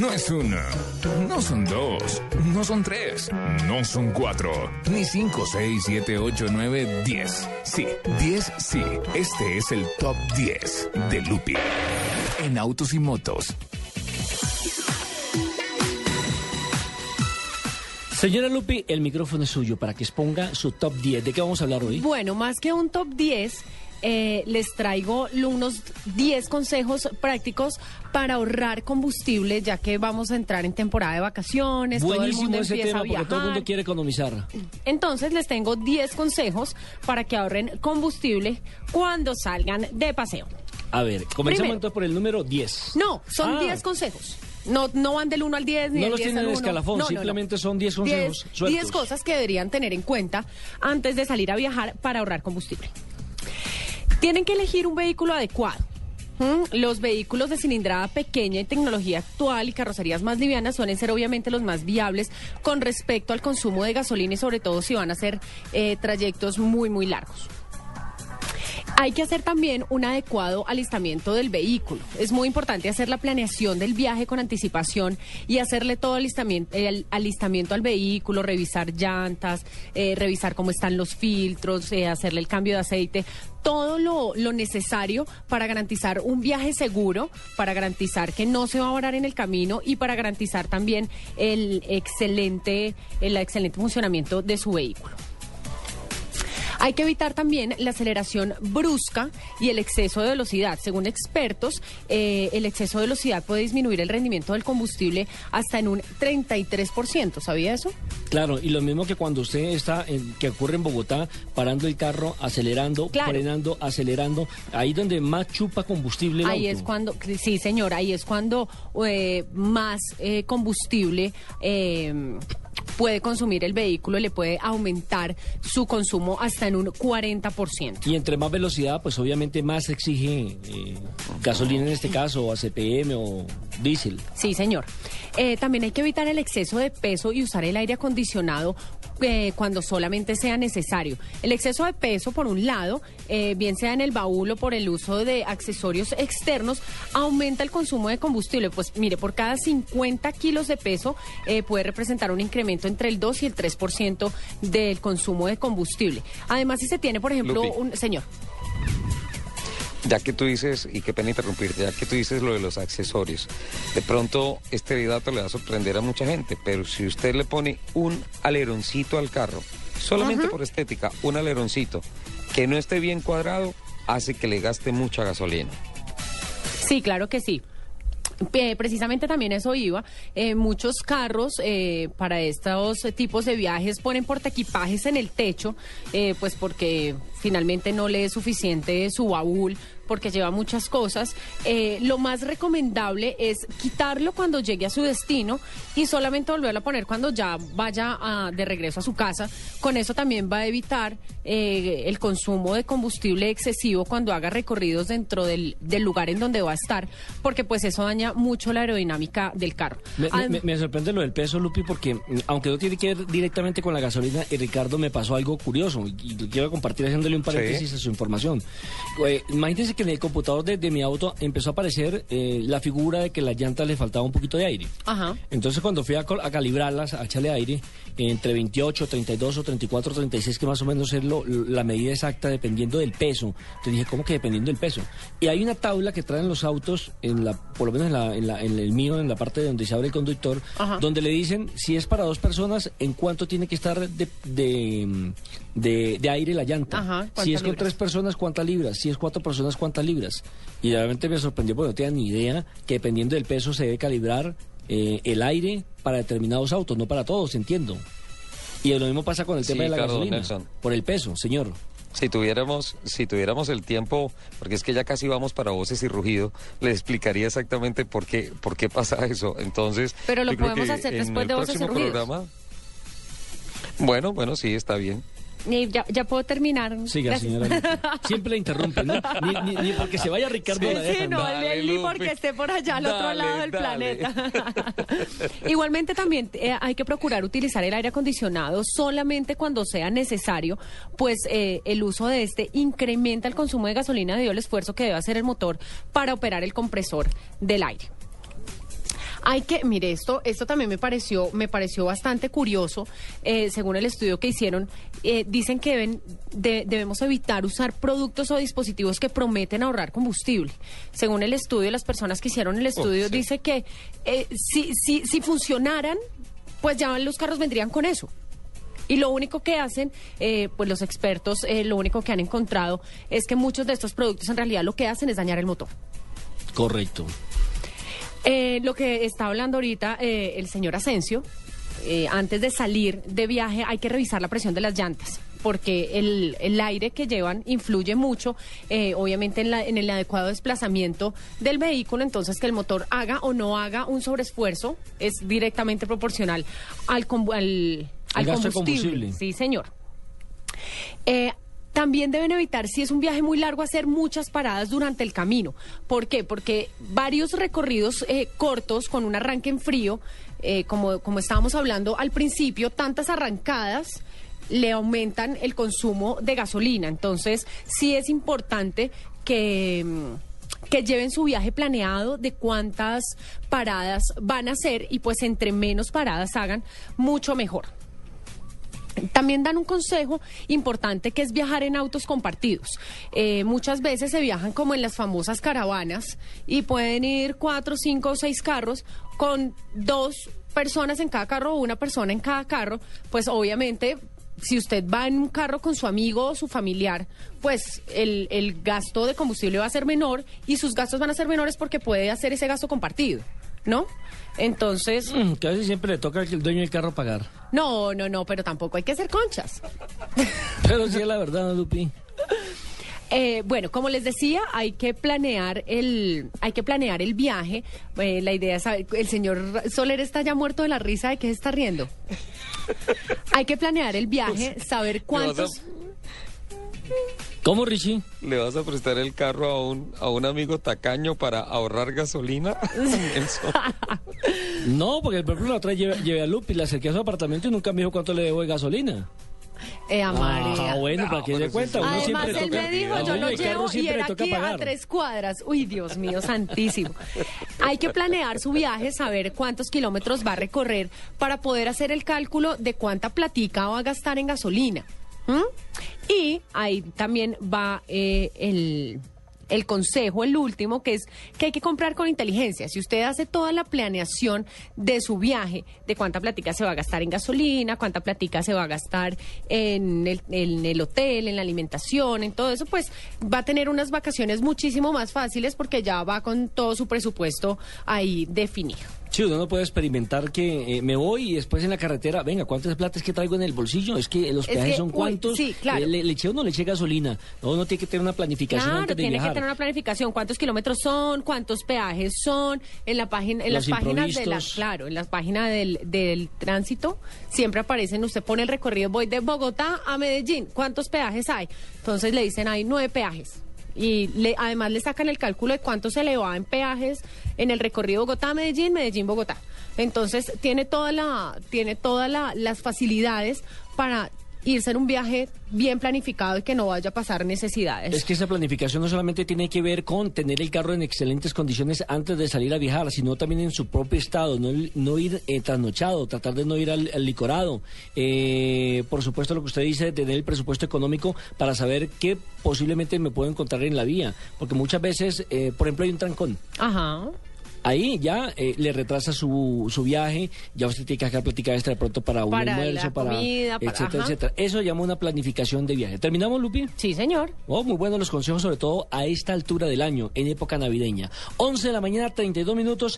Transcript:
No es una, no son dos, no son tres, no son cuatro, ni cinco, seis, siete, ocho, nueve, diez. Sí, diez, sí. Este es el top 10 de Lupi en autos y motos. Señora Lupi, el micrófono es suyo para que exponga su top 10. ¿De qué vamos a hablar hoy? Bueno, más que un top 10, eh, les traigo unos 10 consejos prácticos para ahorrar combustible, ya que vamos a entrar en temporada de vacaciones, todo el Buenísimo mundo ese empieza tema a porque todo el mundo quiere economizar. Entonces les tengo 10 consejos para que ahorren combustible cuando salgan de paseo. A ver, comencemos Primero. entonces por el número 10. No, son Ah. 10 consejos. No, no van del 1 al 10 ni No del los 10 tienen al en 1. escalafón, simplemente son 10 consejos sueltos. 10 cosas que deberían tener en cuenta antes de salir a viajar para ahorrar combustible. Tienen que elegir un vehículo adecuado. Los vehículos de cilindrada pequeña y tecnología actual y carrocerías más livianas suelen ser obviamente los más viables con respecto al consumo de gasolina y sobre todo si van a hacer eh, trayectos muy muy largos. Hay que hacer también un adecuado alistamiento del vehículo. Es muy importante hacer la planeación del viaje con anticipación y hacerle todo alistamiento, el alistamiento al vehículo, revisar llantas, eh, revisar cómo están los filtros, eh, hacerle el cambio de aceite, todo lo, lo necesario para garantizar un viaje seguro, para garantizar que no se va a varar en el camino y para garantizar también el excelente, el excelente funcionamiento de su vehículo. Hay que evitar también la aceleración brusca y el exceso de velocidad. Según expertos, eh, el exceso de velocidad puede disminuir el rendimiento del combustible hasta en un 33%. ¿Sabía eso? Claro, y lo mismo que cuando usted está, en- que ocurre en Bogotá, parando el carro, acelerando, Claro. frenando, acelerando, ahí donde más chupa combustible el Ahí auto. es cuando, sí señor, ahí es cuando eh, más eh, combustible eh, puede consumir el vehículo, le puede aumentar su consumo hasta en un 40%. Y entre más velocidad, pues obviamente más exige eh, gasolina en este caso, o ACPM o diésel. Sí, señor. Eh, también hay que evitar el exceso de peso y usar el aire acondicionado eh, cuando solamente sea necesario. El exceso de peso, por un lado, eh, bien sea en el baúl o por el uso de accesorios externos, aumenta el consumo de combustible. Pues mire, por cada 50 kilos de peso eh, puede representar un incremento entre el 2 y el 3% del consumo de combustible. Además, si se tiene, por ejemplo, Lupi. un... Señor. Ya que tú dices, y qué pena interrumpirte, ya que tú dices lo de los accesorios, de pronto este dato le va a sorprender a mucha gente, pero si usted le pone un aleroncito al carro, solamente por estética, un aleroncito que no esté bien cuadrado, hace que le gaste mucha gasolina. Sí, claro que sí. Eh, precisamente también eso iba. Eh, muchos carros eh, para estos tipos de viajes ponen portaequipajes en el techo, pues porque finalmente no le es suficiente su baúl, porque lleva muchas cosas. Eh, lo más recomendable es quitarlo cuando llegue a su destino y solamente volverlo a poner cuando ya vaya a- de regreso a su casa. Con eso también va a evitar eh, el consumo de combustible excesivo cuando haga recorridos dentro del, del lugar en donde va a estar, porque pues eso daña mucho la aerodinámica del carro. Me, Adem- me- me sorprende lo del peso, Lupi, porque mm, aunque no tiene que ver directamente con la gasolina, eh, Ricardo me pasó algo curioso y, quiero compartir haciéndole un paréntesis Sí. a su información. Eh, imagínense que en el computador de, de mi auto empezó a aparecer eh, la figura de que las llantas le faltaba un poquito de aire. Ajá. Entonces cuando fui a, calibrarlas, a echarle aire, entre 28, 32 o 34, 36, que más o menos es lo- la medida exacta dependiendo del peso. Entonces dije, ¿cómo que dependiendo del peso? Y hay una tabla que traen los autos, en la, por lo menos en, la- en la- en el mío, en la parte donde se abre el conductor, Ajá. donde le dicen si es para dos personas, en cuánto tiene que estar de, de, de- de aire la llanta. Ajá, si ¿cuántas es con tres personas, ¿cuántas libras? Si es cuatro personas, ¿cuántas libras? Y realmente me sorprendió porque no tenía ni idea que dependiendo del peso se debe calibrar eh, el aire para determinados autos, no para todos, entiendo. Y lo mismo pasa con el Sí, tema de la claro, gasolina, Nelson. por el peso, señor. Si tuviéramos, si tuviéramos el tiempo, porque es que ya casi vamos para voces y rugido, les explicaría exactamente por qué, por qué pasa eso. Entonces, Pero lo podemos hacer en después el de Voces y programa- Bueno, bueno, sí, está bien. Eh, ya, ya puedo terminar. Siga, Gracias. señora. Siempre la interrumpe, ¿no? Ni, ni- ni porque se vaya Ricardo Sí, la sí, no, Dale, ni Lupe. porque esté por allá al otro lado del dale. planeta. Igualmente también eh, hay que procurar utilizar el aire acondicionado solamente cuando sea necesario, pues eh, el uso de este incrementa el consumo de gasolina debido al esfuerzo que debe hacer el motor para operar el compresor del aire. Hay que, mire, esto, esto también me pareció, me pareció bastante curioso. Eh, según el estudio que hicieron, eh, dicen que deben, de- debemos evitar usar productos o dispositivos que prometen ahorrar combustible. Según el estudio, las personas que hicieron el estudio sí. dice que eh, si, si, si funcionaran, pues ya los carros vendrían con eso. Y lo único que hacen, eh, pues los expertos, eh, lo único que han encontrado es que muchos de estos productos en realidad lo que hacen es dañar el motor. Correcto. Eh, lo que está hablando ahorita eh, el señor Asensio, eh, antes de salir de viaje hay que revisar la presión de las llantas. Porque el, el aire que llevan influye mucho, eh, obviamente, en, la- en el adecuado desplazamiento del vehículo. Entonces, que el motor haga o no haga un sobreesfuerzo es directamente proporcional al, al, Al combustible. Sí, señor. Eh, también deben evitar, si es un viaje muy largo, hacer muchas paradas durante el camino. ¿Por qué? Porque varios recorridos eh, cortos con un arranque en frío, eh, como, como estábamos hablando al principio, tantas arrancadas le aumentan el consumo de gasolina. Entonces, sí es importante que... mm, que lleven su viaje planeado de cuántas paradas van a hacer y pues entre menos paradas hagan, mucho mejor. También dan un consejo importante que es viajar en autos compartidos. Eh, muchas veces se viajan como en las famosas caravanas y pueden ir cuatro, cinco o seis carros con dos personas en cada carro o una persona en cada carro. Pues obviamente, si usted va en un carro con su amigo o su familiar, pues el, el gasto de combustible va a ser menor y sus gastos van a ser menores porque puede hacer ese gasto compartido, ¿no? Entonces... Mm, Casi siempre le toca al dueño del carro pagar. No, no, no, pero tampoco hay que hacer conchas. Pero sí es la verdad, ¿no, Lupi. Eh, bueno, como les decía, hay que planear el, hay que planear el viaje. Eh, la idea es saber, el señor Soler está ya muerto de la risa de que se está riendo. hay que planear el viaje, saber cuántos. ¿Cómo, Richie? ¿Le vas a prestar el carro a un, a un amigo tacaño para ahorrar gasolina? No, porque por ejemplo la otra vez llevé, llevé a Lupi, le acerqué a su apartamento y nunca me dijo cuánto le debo de gasolina. Eh, a María. Ah, bueno, para que se cuenta. Uno Además, siempre él toca- me dijo, yo lo llevo y era aquí a tres cuadras. Uy, Dios mío, santísimo. Hay que planear su viaje, saber cuántos kilómetros va a recorrer para poder hacer el cálculo de cuánta platica va a gastar en gasolina. ¿M? Y ahí también va eh, el, el consejo, el último, que es que hay que comprar con inteligencia. Si usted hace toda la planeación de su viaje, de cuánta platica se va a gastar en gasolina, cuánta platica se va a gastar en el, en el hotel, en la alimentación, en todo eso, pues va a tener unas vacaciones muchísimo más fáciles porque ya va con todo su presupuesto ahí definido. Sí, uno no puede experimentar que eh, me voy y después en la carretera, venga, ¿cuántas platas que traigo en el bolsillo? Es que los Es peajes que, son uy, cuántos. sí, claro. Eh, le, le eché o no le eché gasolina. No, uno tiene que tener una planificación Claro, antes de tiene viajar. que tener una planificación. ¿Cuántos kilómetros son? ¿Cuántos peajes son? En la página, en Los las páginas de la, claro, en las páginas del, del tránsito siempre aparecen. Usted pone el recorrido, voy de Bogotá a Medellín. ¿Cuántos peajes hay? Entonces le dicen hay nueve peajes. Y le, además le sacan el cálculo de cuánto se le va en peajes en el recorrido Bogotá-Medellín, Medellín-Bogotá. Entonces tiene toda la, tiene todas la- las facilidades para irse en un viaje bien planificado y que no vaya a pasar necesidades. Es que esa planificación no solamente tiene que ver con tener el carro en excelentes condiciones antes de salir a viajar, sino también en su propio estado, no, no ir eh, trasnochado, tratar de no ir al, al licorado. Eh, por supuesto, lo que usted dice, tener el presupuesto económico para saber qué posiblemente me puedo encontrar en la vía, porque muchas veces, eh, por ejemplo, hay un trancón. Ajá. Ahí ya eh, le retrasa su, su viaje, ya usted tiene que sacar plática extra de pronto para un Para almuerzo, para comida, para- etcétera, ajá. etcétera. Eso llama una planificación de viaje. ¿Terminamos, Lupi? Sí, señor. Oh, muy buenos los consejos, sobre todo a esta altura del año, en época navideña. 11 de la mañana, 32 minutos.